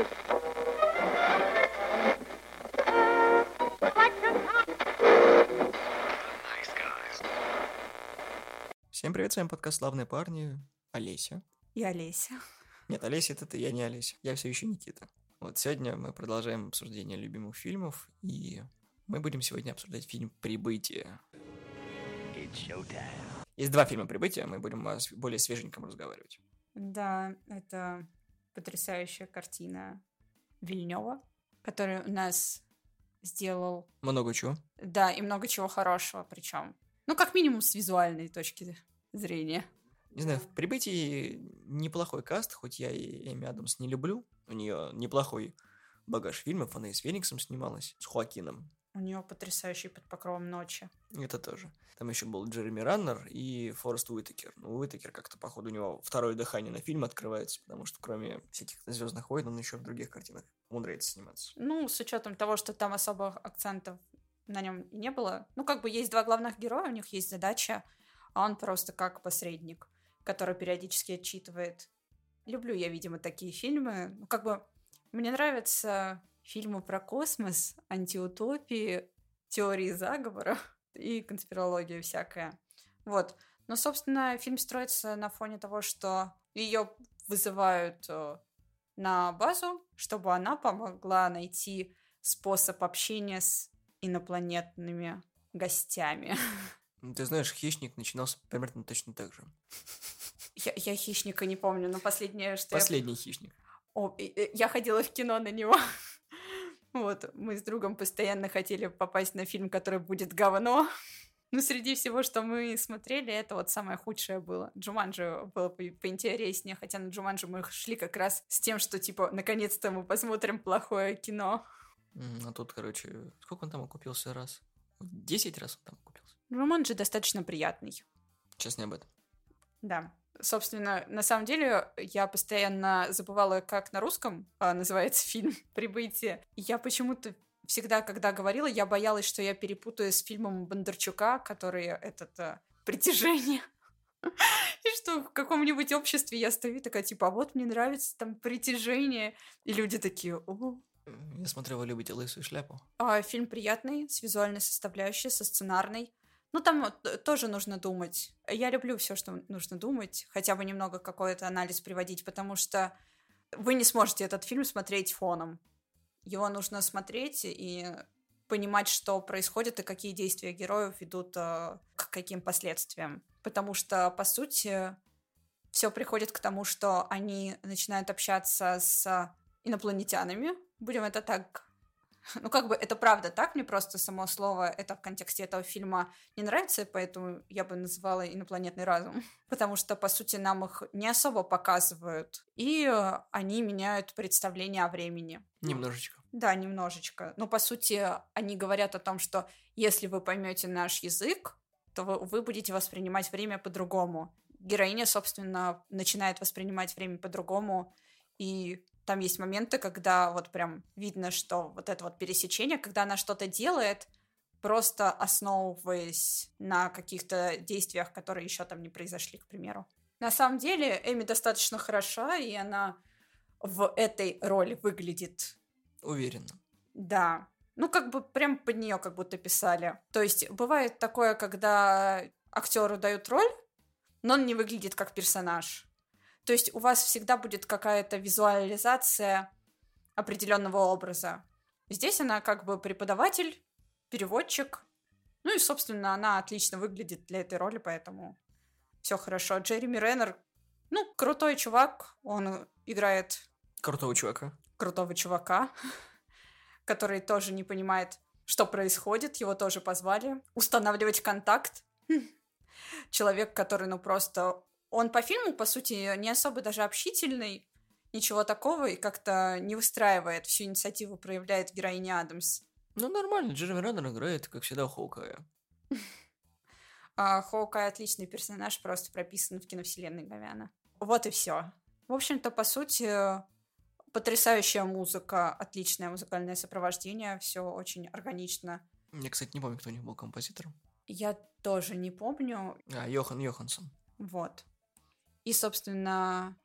Serious. Всем привет, с вами подкаст «Славные парни». Олеся. И Олеся. Нет, Олеся это ты, я не Олеся. Я все еще Никита. Вот сегодня мы продолжаем обсуждение любимых фильмов, и мы будем сегодня обсуждать фильм «Прибытие». Есть два фильма «Прибытие», мы будем о более свеженьком разговаривать. Да, это потрясающая картина Вильнева, который у нас сделал, Много чего. да, и много чего хорошего причем. Ну, как минимум с визуальной точки зрения. Не знаю, в «Прибытии» неплохой каст, хоть я и Эми Адамс не люблю. У нее неплохой багаж фильмов, она и с Фениксом снималась, с Хоакином. У нее потрясающий под покровом ночи. Это тоже. Там еще был Джереми Раннер и Форест Уитакер. Ну, Уитакер как-то, походу, у него второе дыхание на фильм открывается, потому что кроме всяких Звездных войн, он еще в других картинах умудряется сниматься. Ну, с учетом того, что там особых акцентов на нем не было. Ну, как бы есть два главных героя, у них есть задача, а он просто как посредник, который периодически отчитывает. Люблю я, видимо, такие фильмы. Ну, как бы мне нравятся фильмы про космос, антиутопии, теории заговора и конспирология всякая. Вот. Но, собственно, фильм строится на фоне того, что ее вызывают э, на базу, чтобы она помогла найти способ общения с инопланетными гостями. Ну, Ты знаешь, «Хищник» начинался примерно точно так же. Я, я хищника не помню, но последнее, что я Последний «Хищник». О, я ходила в кино на него. Вот, мы с другом постоянно хотели попасть на фильм, который будет говно. Но среди всего, что мы смотрели, это вот самое худшее было. Джуманджи было по- поинтереснее, хотя на Джуманджи мы шли как раз с тем, что, типа, наконец-то мы посмотрим плохое кино. А тут, короче, сколько он там окупился раз? Десять раз он там окупился. Джуманджи достаточно приятный. Сейчас не об этом. Да. Собственно, на самом деле, я постоянно забывала, как на русском а, называется фильм «Прибытие». Я почему-то всегда, когда говорила, я боялась, что я перепутаю с фильмом Бондарчука, который этот а, «Притяжение». И что в каком-нибудь обществе я стою такая, типа, а вот мне нравится там «Притяжение». И люди такие, о, Я смотрю, вы любите лысую шляпу. а, фильм приятный, с визуальной составляющей, со сценарной. Ну, там э, тоже нужно думать. Я люблю все, что нужно думать, хотя бы немного какой-то анализ приводить, потому что вы не сможете этот фильм смотреть фоном. Его нужно смотреть и понимать, что происходит и какие действия героев ведут э, к каким последствиям. Потому что, по сути, все приходит к тому, что они начинают общаться с инопланетянами, будем это так ну, как бы это правда так, мне просто само слово это в контексте этого фильма не нравится, поэтому я бы называла инопланетный разум. Потому что, по сути, нам их не особо показывают. И э, они меняют представление о времени. Немножечко. Да, немножечко. Но, по сути, они говорят о том, что если вы поймете наш язык, то вы, вы будете воспринимать время по-другому. Героиня, собственно, начинает воспринимать время по-другому, и там есть моменты, когда вот прям видно, что вот это вот пересечение, когда она что-то делает, просто основываясь на каких-то действиях, которые еще там не произошли, к примеру. На самом деле, Эми достаточно хороша, и она в этой роли выглядит Уверенно. да. Ну, как бы прям под нее как будто писали. То есть бывает такое, когда актеру дают роль, но он не выглядит как персонаж. То есть у вас всегда будет какая-то визуализация определенного образа. Здесь она как бы преподаватель, переводчик. Ну и, собственно, она отлично выглядит для этой роли, поэтому все хорошо. Джереми Реннер, ну, крутой чувак, он играет Крутого чувака. крутого чувака, который тоже не понимает, что происходит. Его тоже позвали устанавливать контакт. Человек, который, ну, просто... Он по фильму, по сути, не особо даже общительный, ничего такого, и как-то не выстраивает всю инициативу, проявляет героиня Адамс. Ну, нормально, Джереми Раннер играет, как всегда, Хоукая. А Хоукай отличный персонаж, просто прописан в киновселенной Говяна. Вот и все. В общем-то, по сути, потрясающая музыка, отличное музыкальное сопровождение, все очень органично. Я, кстати, не помню, кто у них был композитором. Я тоже не помню. А, Йохан Йоханссон. Вот. И, собственно,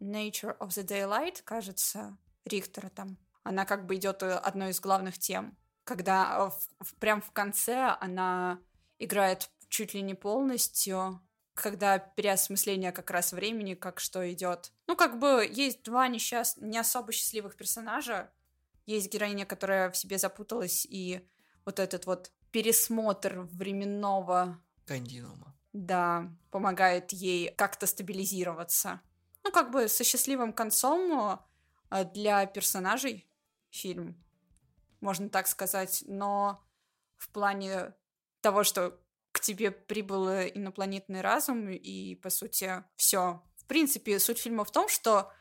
Nature of the Daylight, кажется, Рихтера там. Она как бы идет э, одной из главных тем. Когда в, в, прям в конце она играет чуть ли не полностью, когда переосмысление как раз времени, как что идет. Ну, как бы есть два несчаст... не особо счастливых персонажа. Есть героиня, которая в себе запуталась, и вот этот вот пересмотр временного... Континуума. Да, помогает ей как-то стабилизироваться. Ну, как бы со счастливым концом э, для персонажей фильм, можно так сказать, но в плане того, что к тебе прибыл инопланетный разум, и, по сути, все. В принципе, суть фильма в том, что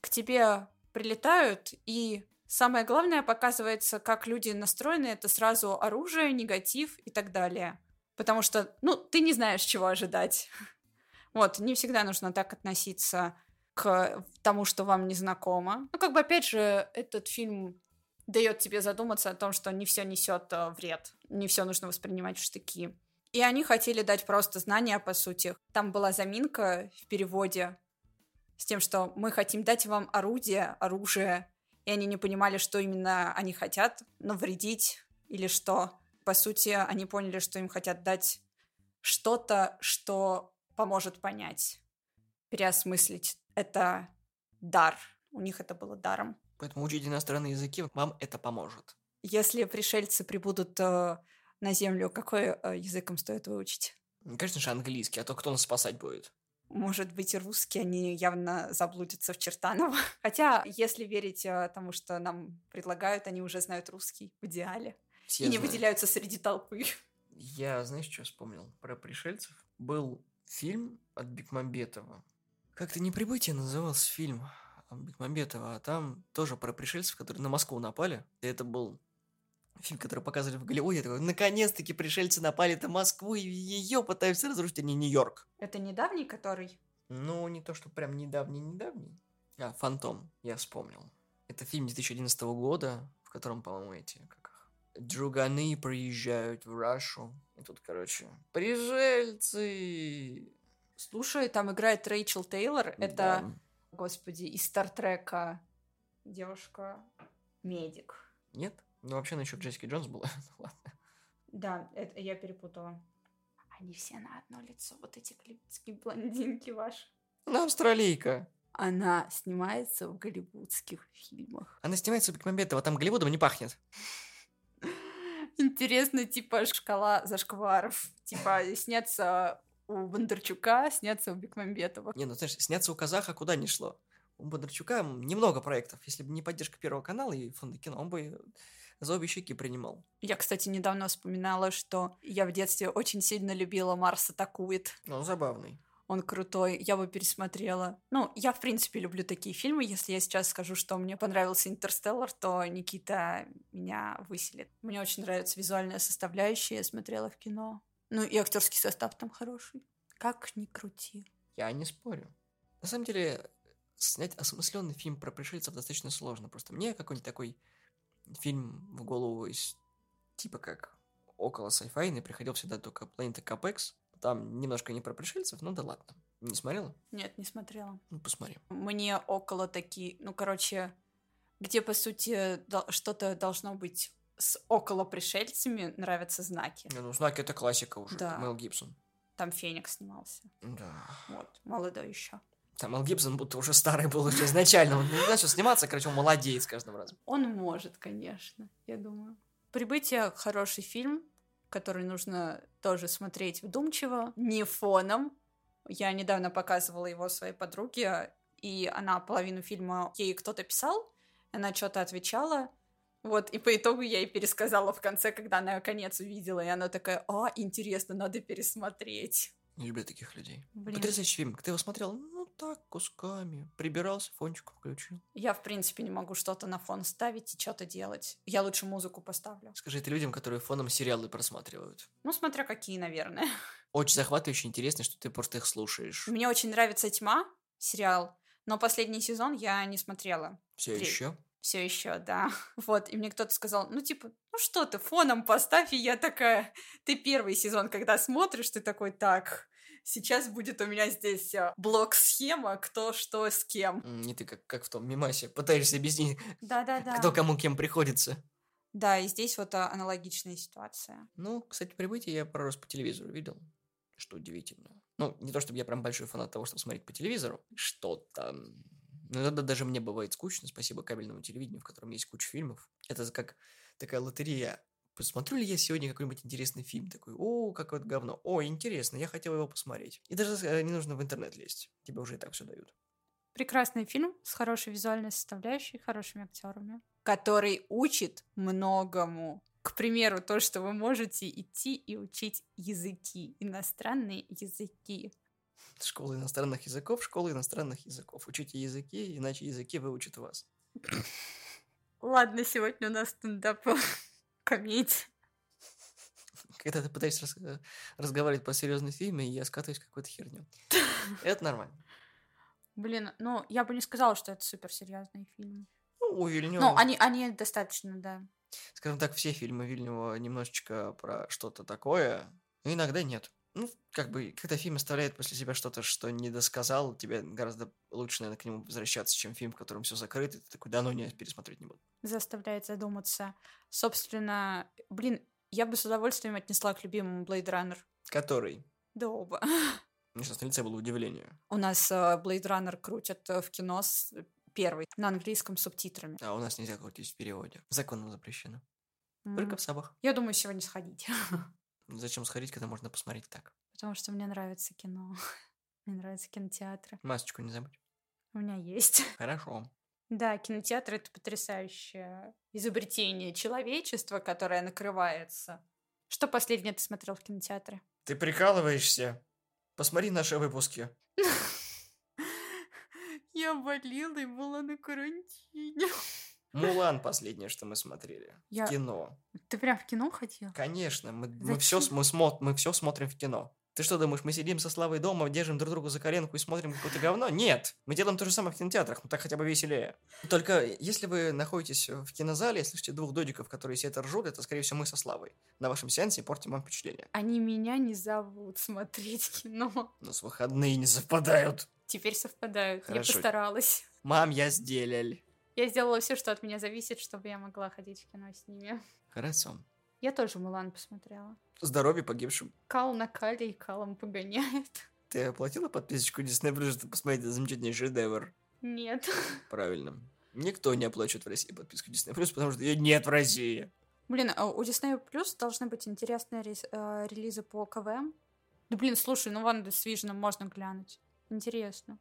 к тебе прилетают, и самое главное показывается, как люди настроены, это сразу оружие, негатив и так далее. Потому что, ну, ты не знаешь, чего ожидать. Вот, не всегда нужно так относиться к тому, что вам не знакомо. Ну, как бы, опять же, этот фильм дает тебе задуматься о том, что не все несет э, вред, не все нужно воспринимать в штыки. И они хотели дать просто знания, по сути. Там была заминка в переводе с тем, что мы хотим дать вам орудие, оружие, и они не понимали, что именно они хотят, навредить или что. По сути, они поняли, что им хотят дать что-то, что поможет понять, переосмыслить. Это дар. У них это было даром. Поэтому учить иностранные языки вам это поможет. Если пришельцы прибудут э, на Землю, какой э, языком стоит выучить? Конечно же, английский, а то кто нас спасать будет? Может быть, и русские, они явно заблудятся в Чертаново. Хотя, если верить э, тому, что нам предлагают, они уже знают русский в идеале. Все и знают. не выделяются среди толпы. Я, знаешь, что вспомнил? Про пришельцев. Был фильм от Бекмамбетова. Как-то не прибытие назывался фильм Бекмамбетова, а там тоже про пришельцев, которые на Москву напали. И это был фильм, который показывали в Голливуде, такой, наконец-таки пришельцы напали на Москву, и ее пытаются разрушить, а не Нью-Йорк. Это недавний который? Ну, не то, что прям недавний-недавний. А, Фантом, я вспомнил. Это фильм 2011 года, в котором, по-моему, эти, как друганы приезжают в Рашу. И тут, короче, пришельцы! Слушай, там играет Рэйчел Тейлор. Это, да. господи, из Стартрека девушка-медик. Нет? Ну, вообще, она еще в Джессике Джонс была. Ну, ладно. Да, это я перепутала. Они все на одно лицо, вот эти голливудские блондинки ваши. Она австралийка. Она снимается в голливудских фильмах. Она снимается в Бекмамбетова, там Голливудом не пахнет. Интересно, типа, шкала зашкваров. Типа, снятся у Бондарчука, снятся у Бекмамбетова. Не, ну знаешь, сняться у казаха куда ни шло. У Бондарчука немного проектов. Если бы не поддержка Первого канала и фонда кино, он бы за обе щеки принимал. Я, кстати, недавно вспоминала, что я в детстве очень сильно любила «Марс атакует». Ну, забавный. Он крутой, я бы пересмотрела. Ну, я, в принципе, люблю такие фильмы. Если я сейчас скажу, что мне понравился «Интерстеллар», то Никита меня выселит. Мне очень нравится визуальная составляющая, я смотрела в кино. Ну, и актерский состав там хороший. Как ни крути. Я не спорю. На самом деле, снять осмысленный фильм про пришельцев достаточно сложно. Просто мне какой-нибудь такой фильм в голову из типа как около сайфайный приходил всегда только Планета Капекс. Там немножко не про пришельцев, ну да ладно. Не смотрела? Нет, не смотрела. Ну, посмотри. Мне около такие, ну, короче, где, по сути, что-то должно быть с около пришельцами, нравятся знаки. Не, ну, знаки это классика уже. Да. Мел Гибсон. Там Феникс снимался. Да. Вот, молодой еще. Там Мел Гибсон будто уже старый был уже изначально. Он начал сниматься, короче, он молодеет с каждым разом. Он может, конечно, я думаю. «Прибытие» — хороший фильм, который нужно тоже смотреть вдумчиво, не фоном. Я недавно показывала его своей подруге, и она половину фильма ей кто-то писал, она что-то отвечала, вот, и по итогу я ей пересказала в конце, когда она конец увидела, и она такая, а, интересно, надо пересмотреть. Не люблю таких людей. Блин. Потрясающий фильм. Ты его смотрел? Так, кусками. Прибирался, фончик включил. Я, в принципе, не могу что-то на фон ставить и что-то делать. Я лучше музыку поставлю. Скажи это людям, которые фоном сериалы просматривают. Ну, смотря какие, наверное. Очень захватывающе, интересно, что ты просто их слушаешь. Мне очень нравится «Тьма», сериал, но последний сезон я не смотрела. Все Три. еще? Все еще, да. Вот, и мне кто-то сказал, ну, типа, ну что ты, фоном поставь, и я такая, ты первый сезон, когда смотришь, ты такой, так, Сейчас будет у меня здесь а, блок-схема, кто что с кем. Не ты как, как в том мемасе, пытаешься объяснить, Да-да-да. кто кому кем приходится. Да, и здесь вот а, аналогичная ситуация. Ну, кстати, прибытие я пару раз по телевизору видел, что удивительно. Ну, не то чтобы я прям большой фанат того, чтобы смотреть по телевизору, что-то. Ну, иногда даже мне бывает скучно, спасибо кабельному телевидению, в котором есть куча фильмов. Это как такая лотерея. Посмотрю ли я сегодня какой-нибудь интересный фильм такой? О, какое то говно. О, интересно, я хотел его посмотреть. И даже э, не нужно в интернет лезть. Тебе уже и так все дают. Прекрасный фильм с хорошей визуальной составляющей, хорошими актерами. Который учит многому. К примеру, то, что вы можете идти и учить языки, иностранные языки. Школа иностранных языков, школа иностранных языков. Учите языки, иначе языки выучат вас. Ладно, сегодня у нас стендап комедия. Когда ты пытаешься рас- э, разговаривать по серьезной фильме, я скатываюсь в какую-то херню. Это нормально. Блин, ну, я бы не сказала, что это суперсерьезный фильм. Ну, у Вильнёва, Ну, они, они достаточно, да. скажем так, все фильмы Вильнева немножечко про что-то такое, но иногда нет. Ну, как бы, когда фильм оставляет после себя что-то, что не досказал, тебе гораздо лучше, наверное, к нему возвращаться, чем фильм, в котором все закрыто, и ты такой, да ну не, пересмотреть не буду. Заставляет задуматься. Собственно, блин, я бы с удовольствием отнесла к любимому Blade Runner. Который? Да оба. У меня сейчас на лице было удивление. У нас э, Blade Runner крутят э, в кино с первый на английском субтитрами. А у нас нельзя крутить в переводе. Законом запрещено. Только в сабах. Я думаю, сегодня сходить. Зачем сходить, когда можно посмотреть так? Потому что мне нравится кино. Мне нравятся кинотеатры. Масочку не забудь. У меня есть. Хорошо. Да, кинотеатр это потрясающее изобретение человечества, которое накрывается. Что последнее ты смотрел в кинотеатре? Ты прикалываешься? Посмотри наши выпуски. Я болела и была на карантине. Мулан последнее, что мы смотрели. Я- В кино. Ты прям в кино ходил? Конечно, мы, мы, все, мы, смо- мы все смотрим в кино. Ты что думаешь, мы сидим со Славой дома, держим друг друга за коленку и смотрим какое-то говно? Нет! Мы делаем то же самое в кинотеатрах, но так хотя бы веселее. Только если вы находитесь в кинозале слышите двух додиков, которые все это ржут, это, скорее всего, мы со Славой. На вашем сеансе портим вам впечатление. Они меня не зовут смотреть кино. Но с выходные не совпадают. Теперь совпадают. Хорошо. Я постаралась. Мам, я сделал. Я сделала все, что от меня зависит, чтобы я могла ходить в кино с ними. Хорошо. Я тоже Мулан посмотрела. Здоровья погибшим. Кал на кале и калом погоняет. Ты оплатила подписочку Disney Plus, чтобы посмотреть этот замечательный шедевр? Нет. Правильно. Никто не оплачивает в России подписку Disney Plus, потому что ее нет в России. Блин, а у Disney Plus должны быть интересные рез- э, релизы по КВМ. Да блин, слушай, ну Ванда с Виженом можно глянуть. Интересно.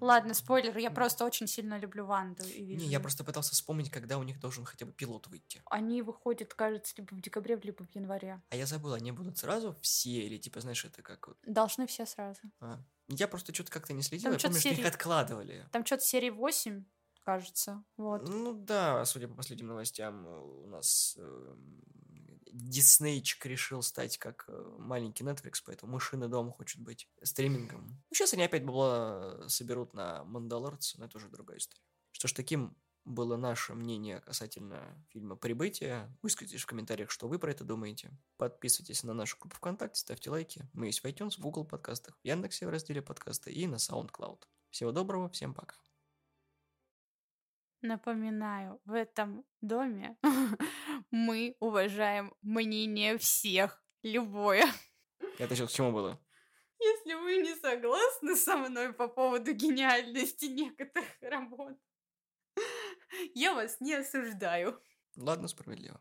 Ладно, спойлер, я просто очень сильно люблю Ванду и Не, Вижена. я просто пытался вспомнить, когда у них должен хотя бы пилот выйти. Они выходят, кажется, либо в декабре, либо в январе. А я забыл, они будут сразу все, или типа, знаешь, это как вот... Должны все сразу. а. Я просто что-то как-то не следил, Там я помню, что их серии- откладывали. Там что-то серии 8, кажется. Вот. Ну да, судя по последним новостям, э, у нас э, Диснейчик решил стать как э, маленький Netflix, поэтому мышиный дом хочет быть стримингом. Ну, сейчас они опять бабла соберут на Мандалорца, но это уже другая история. Что ж, таким было наше мнение касательно фильма «Прибытие». Выскажитесь в комментариях, что вы про это думаете. Подписывайтесь на нашу группу ВКонтакте, ставьте лайки. Мы есть в iTunes, в Google подкастах, в Яндексе в разделе подкасты и на SoundCloud. Всего доброго, всем пока. Напоминаю, в этом доме мы уважаем мнение всех. Любое. Это сейчас к чему было? Если вы не согласны со мной по поводу гениальности некоторых работ, я вас не осуждаю. Ладно, справедливо.